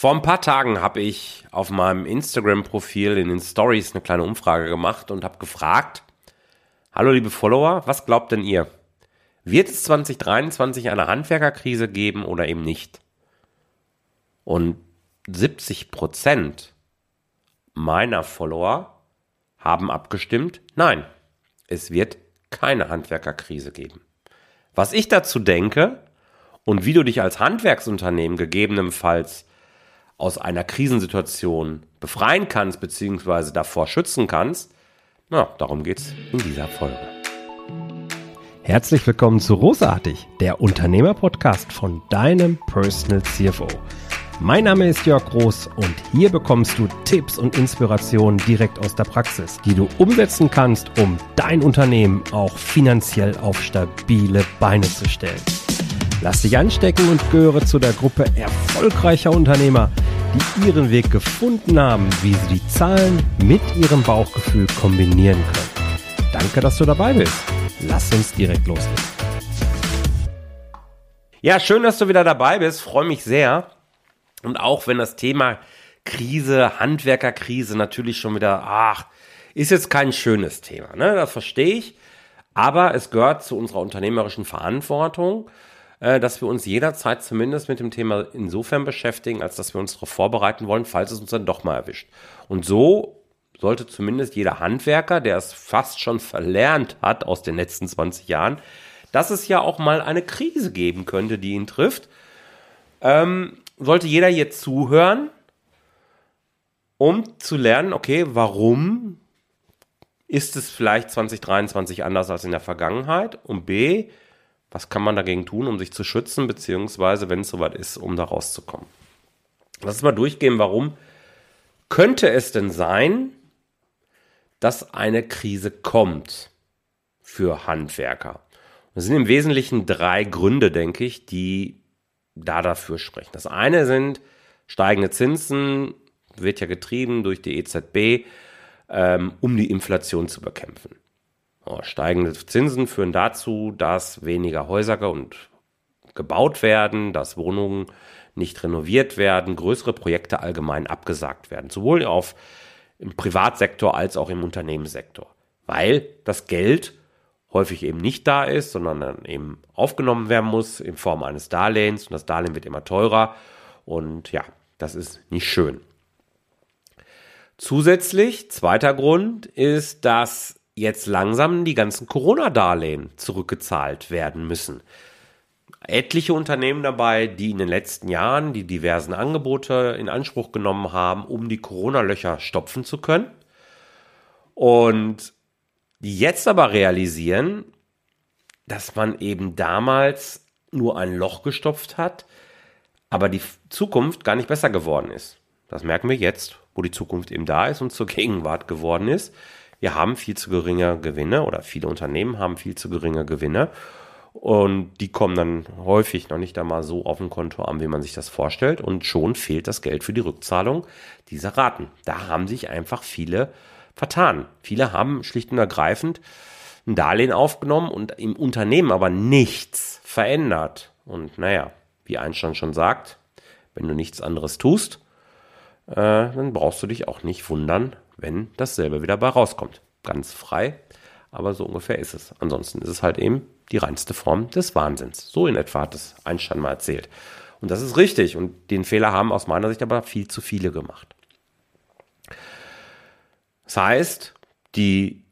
Vor ein paar Tagen habe ich auf meinem Instagram-Profil in den Stories eine kleine Umfrage gemacht und habe gefragt, hallo liebe Follower, was glaubt denn ihr? Wird es 2023 eine Handwerkerkrise geben oder eben nicht? Und 70 Prozent meiner Follower haben abgestimmt, nein, es wird keine Handwerkerkrise geben. Was ich dazu denke und wie du dich als Handwerksunternehmen gegebenenfalls aus einer Krisensituation befreien kannst, beziehungsweise davor schützen kannst, na, darum geht's in dieser Folge. Herzlich willkommen zu Rosartig, der Unternehmerpodcast von deinem Personal CFO. Mein Name ist Jörg Groß und hier bekommst du Tipps und Inspirationen direkt aus der Praxis, die du umsetzen kannst, um dein Unternehmen auch finanziell auf stabile Beine zu stellen. Lass dich anstecken und gehöre zu der Gruppe erfolgreicher Unternehmer, die ihren Weg gefunden haben, wie sie die Zahlen mit ihrem Bauchgefühl kombinieren können. Danke, dass du dabei bist. Lass uns direkt loslegen. Ja, schön, dass du wieder dabei bist. Freue mich sehr. Und auch wenn das Thema Krise, Handwerkerkrise natürlich schon wieder, ach, ist jetzt kein schönes Thema, ne? Das verstehe ich. Aber es gehört zu unserer unternehmerischen Verantwortung dass wir uns jederzeit zumindest mit dem Thema insofern beschäftigen, als dass wir uns darauf vorbereiten wollen, falls es uns dann doch mal erwischt. Und so sollte zumindest jeder Handwerker, der es fast schon verlernt hat aus den letzten 20 Jahren, dass es ja auch mal eine Krise geben könnte, die ihn trifft, ähm, sollte jeder jetzt zuhören, um zu lernen, okay, warum ist es vielleicht 2023 anders als in der Vergangenheit? Und B, was kann man dagegen tun, um sich zu schützen, beziehungsweise, wenn es soweit ist, um da rauszukommen? Lass uns mal durchgehen, warum könnte es denn sein, dass eine Krise kommt für Handwerker? Das sind im Wesentlichen drei Gründe, denke ich, die da dafür sprechen. Das eine sind steigende Zinsen, wird ja getrieben durch die EZB, ähm, um die Inflation zu bekämpfen. Oh, steigende Zinsen führen dazu, dass weniger Häuser gebaut werden, dass Wohnungen nicht renoviert werden, größere Projekte allgemein abgesagt werden, sowohl auf im Privatsektor als auch im Unternehmenssektor, weil das Geld häufig eben nicht da ist, sondern dann eben aufgenommen werden muss in Form eines Darlehens und das Darlehen wird immer teurer und ja, das ist nicht schön. Zusätzlich, zweiter Grund, ist, dass jetzt langsam die ganzen Corona-Darlehen zurückgezahlt werden müssen. Etliche Unternehmen dabei, die in den letzten Jahren die diversen Angebote in Anspruch genommen haben, um die Corona-Löcher stopfen zu können. Und die jetzt aber realisieren, dass man eben damals nur ein Loch gestopft hat, aber die Zukunft gar nicht besser geworden ist. Das merken wir jetzt, wo die Zukunft eben da ist und zur Gegenwart geworden ist wir haben viel zu geringe Gewinne oder viele Unternehmen haben viel zu geringe Gewinne. Und die kommen dann häufig noch nicht einmal so auf dem Konto an, wie man sich das vorstellt. Und schon fehlt das Geld für die Rückzahlung dieser Raten. Da haben sich einfach viele vertan. Viele haben schlicht und ergreifend ein Darlehen aufgenommen und im Unternehmen aber nichts verändert. Und naja, wie Einstein schon sagt, wenn du nichts anderes tust, äh, dann brauchst du dich auch nicht wundern, wenn dasselbe wieder bei rauskommt. Ganz frei, aber so ungefähr ist es. Ansonsten ist es halt eben die reinste Form des Wahnsinns. So in etwa hat es Einstein mal erzählt. Und das ist richtig. Und den Fehler haben aus meiner Sicht aber viel zu viele gemacht. Das heißt, die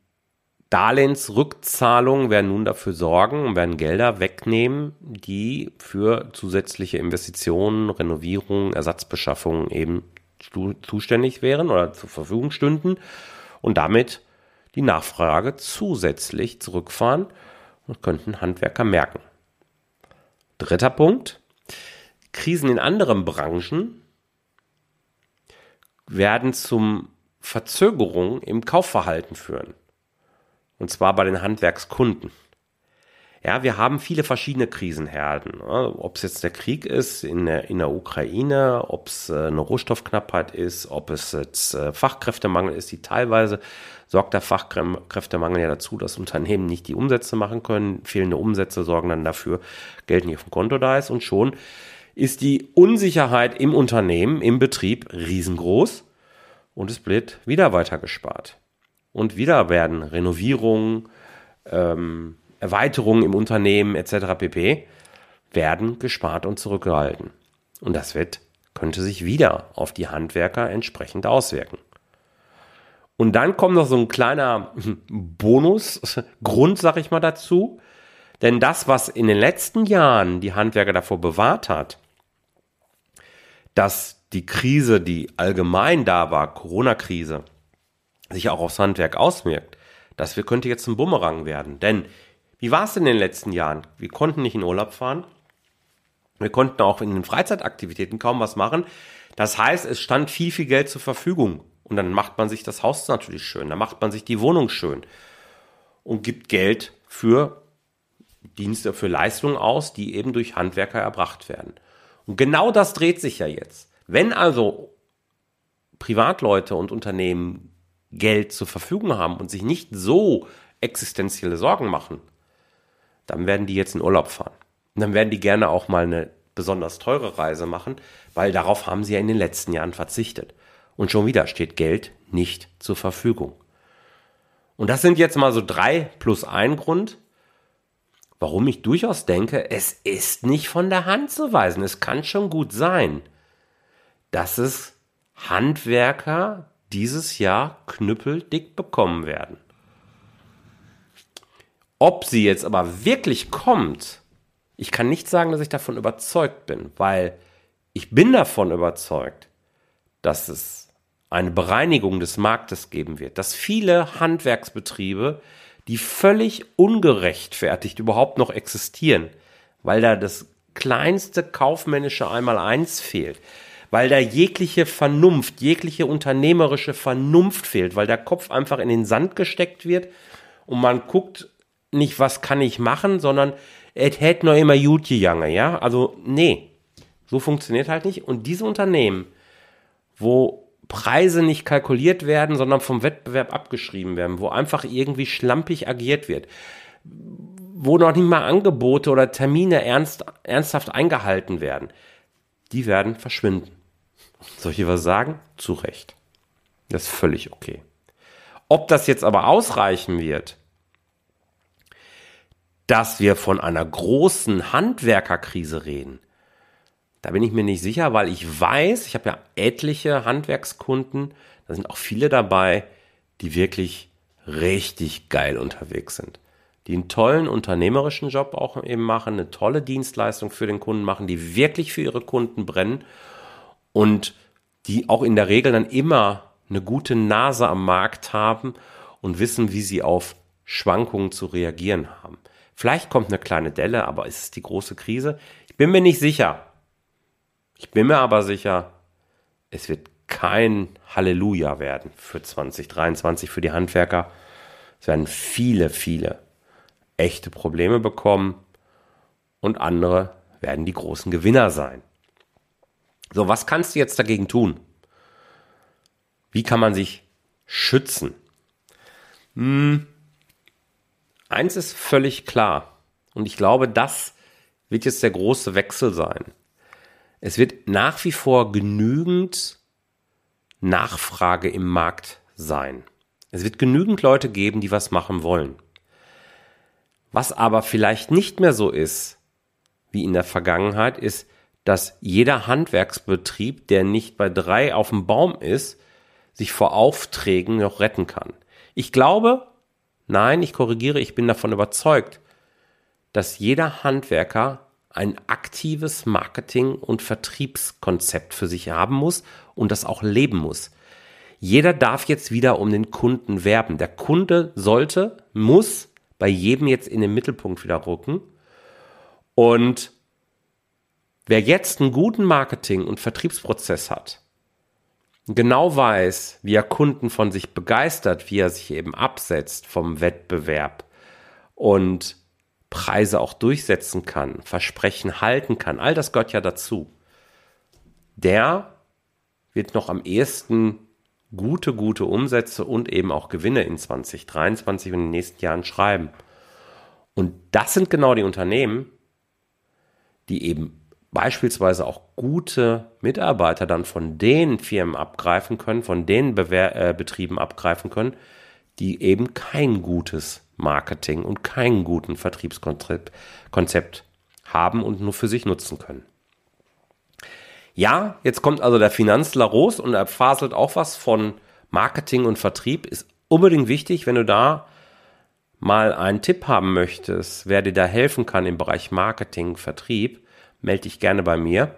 Darlehensrückzahlungen werden nun dafür sorgen und werden Gelder wegnehmen, die für zusätzliche Investitionen, Renovierungen, Ersatzbeschaffungen eben zuständig wären oder zur Verfügung stünden und damit die Nachfrage zusätzlich zurückfahren und könnten Handwerker merken. Dritter Punkt. Krisen in anderen Branchen werden zum Verzögerung im Kaufverhalten führen. Und zwar bei den Handwerkskunden. Ja, wir haben viele verschiedene Krisenherden. Ob es jetzt der Krieg ist in der, in der Ukraine, ob es äh, eine Rohstoffknappheit ist, ob es jetzt äh, Fachkräftemangel ist, die teilweise sorgt der Fachkräftemangel ja dazu, dass Unternehmen nicht die Umsätze machen können. Fehlende Umsätze sorgen dann dafür, Geld nicht auf dem Konto da ist und schon ist die Unsicherheit im Unternehmen, im Betrieb riesengroß und es wird wieder weiter gespart. Und wieder werden Renovierungen, ähm, Erweiterungen im Unternehmen etc. pp. werden gespart und zurückgehalten. Und das wird, könnte sich wieder auf die Handwerker entsprechend auswirken. Und dann kommt noch so ein kleiner Bonusgrund, sag ich mal, dazu. Denn das, was in den letzten Jahren die Handwerker davor bewahrt hat, dass die Krise, die allgemein da war, Corona-Krise, sich auch aufs Handwerk auswirkt, das könnte jetzt ein Bumerang werden. Denn wie war es in den letzten Jahren? Wir konnten nicht in Urlaub fahren. Wir konnten auch in den Freizeitaktivitäten kaum was machen. Das heißt, es stand viel, viel Geld zur Verfügung. Und dann macht man sich das Haus natürlich schön, dann macht man sich die Wohnung schön und gibt Geld für Dienste, für Leistungen aus, die eben durch Handwerker erbracht werden. Und genau das dreht sich ja jetzt. Wenn also Privatleute und Unternehmen Geld zur Verfügung haben und sich nicht so existenzielle Sorgen machen, dann werden die jetzt in Urlaub fahren. Und dann werden die gerne auch mal eine besonders teure Reise machen, weil darauf haben sie ja in den letzten Jahren verzichtet. Und schon wieder steht Geld nicht zur Verfügung. Und das sind jetzt mal so drei plus ein Grund, warum ich durchaus denke, es ist nicht von der Hand zu weisen. Es kann schon gut sein, dass es Handwerker dieses Jahr knüppeldick bekommen werden. Ob sie jetzt aber wirklich kommt, ich kann nicht sagen, dass ich davon überzeugt bin, weil ich bin davon überzeugt, dass es eine Bereinigung des Marktes geben wird, dass viele Handwerksbetriebe, die völlig ungerechtfertigt überhaupt noch existieren, weil da das kleinste kaufmännische Einmaleins fehlt, weil da jegliche Vernunft, jegliche unternehmerische Vernunft fehlt, weil der Kopf einfach in den Sand gesteckt wird und man guckt nicht, was kann ich machen, sondern es hätte noch immer gut gegangen, ja? Also, nee, so funktioniert halt nicht. Und diese Unternehmen, wo Preise nicht kalkuliert werden, sondern vom Wettbewerb abgeschrieben werden, wo einfach irgendwie schlampig agiert wird, wo noch nicht mal Angebote oder Termine ernst, ernsthaft eingehalten werden, die werden verschwinden. Soll ich was sagen? Zu Recht. Das ist völlig okay. Ob das jetzt aber ausreichen wird, dass wir von einer großen Handwerkerkrise reden, da bin ich mir nicht sicher, weil ich weiß, ich habe ja etliche Handwerkskunden, da sind auch viele dabei, die wirklich richtig geil unterwegs sind. Die einen tollen unternehmerischen Job auch eben machen, eine tolle Dienstleistung für den Kunden machen, die wirklich für ihre Kunden brennen und die auch in der Regel dann immer eine gute Nase am Markt haben und wissen, wie sie auf Schwankungen zu reagieren haben. Vielleicht kommt eine kleine Delle, aber ist es die große Krise? Ich bin mir nicht sicher. Ich bin mir aber sicher, es wird kein Halleluja werden für 2023 für die Handwerker. Es werden viele, viele echte Probleme bekommen und andere werden die großen Gewinner sein. So, was kannst du jetzt dagegen tun? Wie kann man sich schützen? Hm, eins ist völlig klar und ich glaube, das wird jetzt der große Wechsel sein es wird nach wie vor genügend Nachfrage im Markt sein. Es wird genügend Leute geben, die was machen wollen. Was aber vielleicht nicht mehr so ist wie in der Vergangenheit, ist, dass jeder Handwerksbetrieb, der nicht bei drei auf dem Baum ist, sich vor Aufträgen noch retten kann. Ich glaube, nein, ich korrigiere, ich bin davon überzeugt, dass jeder Handwerker ein aktives Marketing- und Vertriebskonzept für sich haben muss und das auch leben muss. Jeder darf jetzt wieder um den Kunden werben. Der Kunde sollte, muss bei jedem jetzt in den Mittelpunkt wieder rücken. Und wer jetzt einen guten Marketing- und Vertriebsprozess hat, genau weiß, wie er Kunden von sich begeistert, wie er sich eben absetzt vom Wettbewerb und Preise auch durchsetzen kann, Versprechen halten kann, all das gehört ja dazu. Der wird noch am ehesten gute, gute Umsätze und eben auch Gewinne in 2023 und in den nächsten Jahren schreiben. Und das sind genau die Unternehmen, die eben beispielsweise auch gute Mitarbeiter dann von den Firmen abgreifen können, von den Bewer äh, Betrieben abgreifen können, die eben kein gutes Marketing und keinen guten Vertriebskonzept haben und nur für sich nutzen können. Ja, jetzt kommt also der Finanzler raus und er faselt auch was von Marketing und Vertrieb. Ist unbedingt wichtig, wenn du da mal einen Tipp haben möchtest, wer dir da helfen kann im Bereich Marketing, Vertrieb, melde dich gerne bei mir.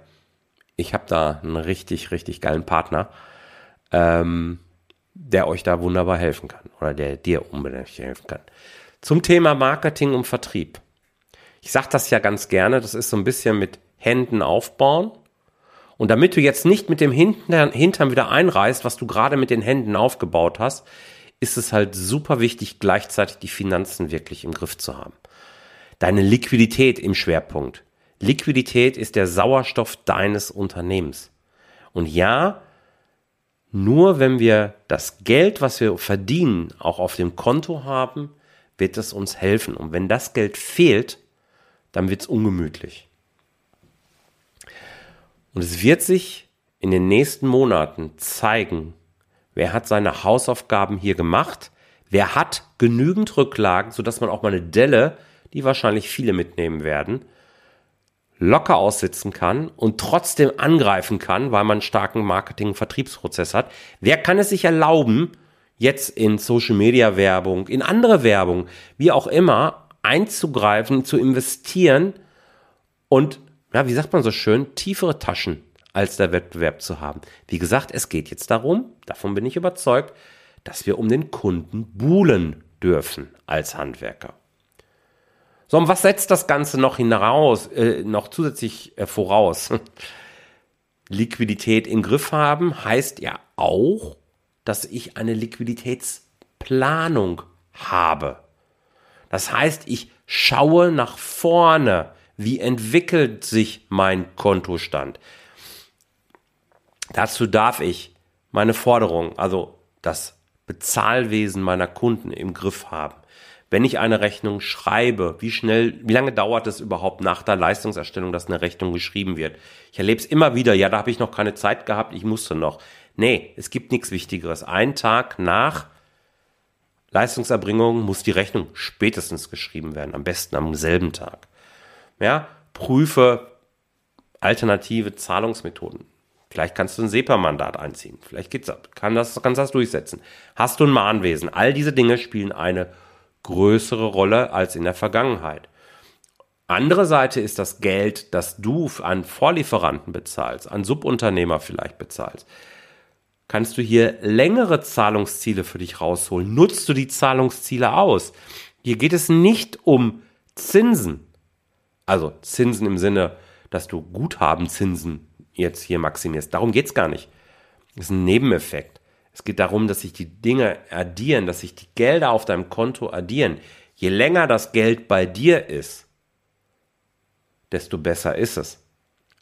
Ich habe da einen richtig, richtig geilen Partner, ähm, der euch da wunderbar helfen kann oder der dir unbedingt helfen kann. Zum Thema Marketing und Vertrieb. Ich sage das ja ganz gerne, das ist so ein bisschen mit Händen aufbauen. Und damit du jetzt nicht mit dem Hintern, Hintern wieder einreißt, was du gerade mit den Händen aufgebaut hast, ist es halt super wichtig, gleichzeitig die Finanzen wirklich im Griff zu haben. Deine Liquidität im Schwerpunkt. Liquidität ist der Sauerstoff deines Unternehmens. Und ja, nur wenn wir das Geld, was wir verdienen, auch auf dem Konto haben, wird es uns helfen. Und wenn das Geld fehlt, dann wird es ungemütlich. Und es wird sich in den nächsten Monaten zeigen, wer hat seine Hausaufgaben hier gemacht, wer hat genügend Rücklagen, sodass man auch mal eine Delle, die wahrscheinlich viele mitnehmen werden, locker aussitzen kann und trotzdem angreifen kann, weil man einen starken Marketing- und Vertriebsprozess hat. Wer kann es sich erlauben, jetzt in Social Media Werbung, in andere Werbung, wie auch immer, einzugreifen, zu investieren und, ja, wie sagt man so schön, tiefere Taschen als der Wettbewerb zu haben. Wie gesagt, es geht jetzt darum, davon bin ich überzeugt, dass wir um den Kunden buhlen dürfen als Handwerker. So, und was setzt das Ganze noch hinaus, äh, noch zusätzlich äh, voraus? Liquidität im Griff haben heißt ja auch, dass ich eine Liquiditätsplanung habe. Das heißt, ich schaue nach vorne. Wie entwickelt sich mein Kontostand? Dazu darf ich meine Forderung, also das Bezahlwesen meiner Kunden im Griff haben. Wenn ich eine Rechnung schreibe, wie schnell, wie lange dauert es überhaupt nach der Leistungserstellung, dass eine Rechnung geschrieben wird? Ich erlebe es immer wieder, ja, da habe ich noch keine Zeit gehabt, ich musste noch. Nee, es gibt nichts Wichtigeres. Ein Tag nach Leistungserbringung muss die Rechnung spätestens geschrieben werden, am besten am selben Tag. Ja, prüfe alternative Zahlungsmethoden. Vielleicht kannst du ein SEPA-Mandat einziehen. Vielleicht geht's ab. Kann das, kannst das durchsetzen. Hast du ein Mahnwesen? All diese Dinge spielen eine größere Rolle als in der Vergangenheit. Andere Seite ist das Geld, das du an Vorlieferanten bezahlst, an Subunternehmer vielleicht bezahlst. Kannst du hier längere Zahlungsziele für dich rausholen? Nutzt du die Zahlungsziele aus? Hier geht es nicht um Zinsen. Also Zinsen im Sinne, dass du Guthabenzinsen jetzt hier maximierst. Darum geht es gar nicht. Das ist ein Nebeneffekt. Es geht darum, dass sich die Dinge addieren, dass sich die Gelder auf deinem Konto addieren. Je länger das Geld bei dir ist, desto besser ist es.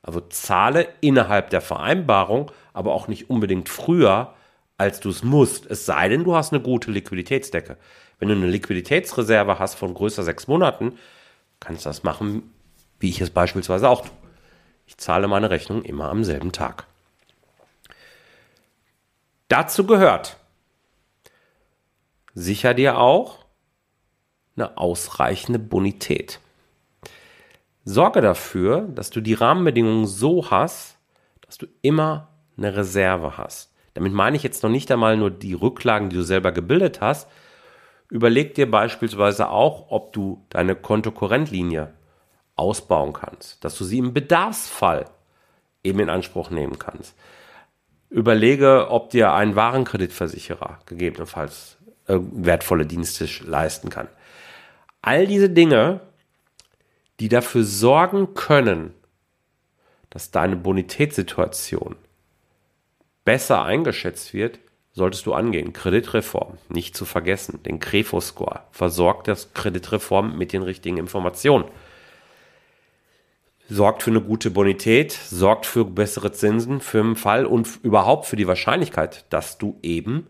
Also zahle innerhalb der Vereinbarung, aber auch nicht unbedingt früher, als du es musst. Es sei denn, du hast eine gute Liquiditätsdecke. Wenn du eine Liquiditätsreserve hast von größer sechs Monaten, kannst du das machen, wie ich es beispielsweise auch tue. Ich zahle meine Rechnung immer am selben Tag. Dazu gehört, sicher dir auch eine ausreichende Bonität. Sorge dafür, dass du die Rahmenbedingungen so hast, dass du immer eine Reserve hast. Damit meine ich jetzt noch nicht einmal nur die Rücklagen, die du selber gebildet hast. Überleg dir beispielsweise auch, ob du deine Kontokorrentlinie ausbauen kannst, dass du sie im Bedarfsfall eben in Anspruch nehmen kannst. Überlege, ob dir ein Warenkreditversicherer gegebenenfalls äh, wertvolle Dienste leisten kann. All diese Dinge, die dafür sorgen können, dass deine Bonitätssituation besser eingeschätzt wird, solltest du angehen. Kreditreform, nicht zu vergessen. Den Krefo-Score versorgt das Kreditreform mit den richtigen Informationen sorgt für eine gute Bonität, sorgt für bessere Zinsen für den Fall und überhaupt für die Wahrscheinlichkeit, dass du eben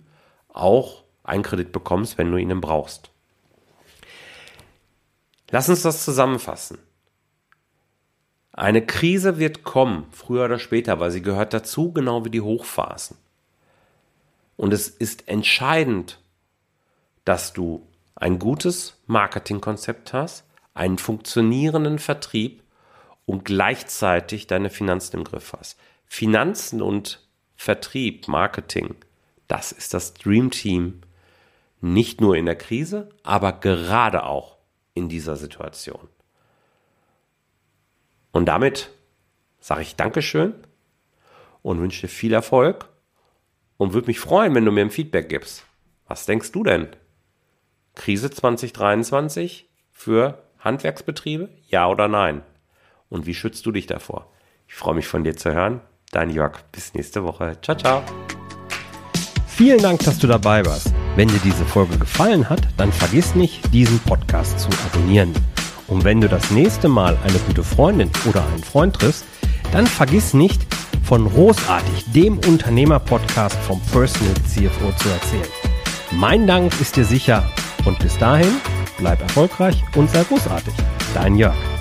auch einen Kredit bekommst, wenn du ihn brauchst. Lass uns das zusammenfassen. Eine Krise wird kommen, früher oder später, weil sie gehört dazu, genau wie die Hochphasen. Und es ist entscheidend, dass du ein gutes Marketingkonzept hast, einen funktionierenden Vertrieb und gleichzeitig deine Finanzen im Griff hast. Finanzen und Vertrieb, Marketing, das ist das Dream Team, nicht nur in der Krise, aber gerade auch in dieser Situation. Und damit sage ich Dankeschön und wünsche dir viel Erfolg und würde mich freuen, wenn du mir ein Feedback gibst. Was denkst du denn? Krise 2023 für Handwerksbetriebe? Ja oder nein? Und wie schützt du dich davor? Ich freue mich von dir zu hören. Dein Jörg. Bis nächste Woche. Ciao, ciao. Vielen Dank, dass du dabei warst. Wenn dir diese Folge gefallen hat, dann vergiss nicht, diesen Podcast zu abonnieren. Und wenn du das nächste Mal eine gute Freundin oder einen Freund triffst, dann vergiss nicht, von Großartig, dem Unternehmer-Podcast vom Personal CFO zu erzählen. Mein Dank ist dir sicher und bis dahin bleib erfolgreich und sei großartig. Dein Jörg.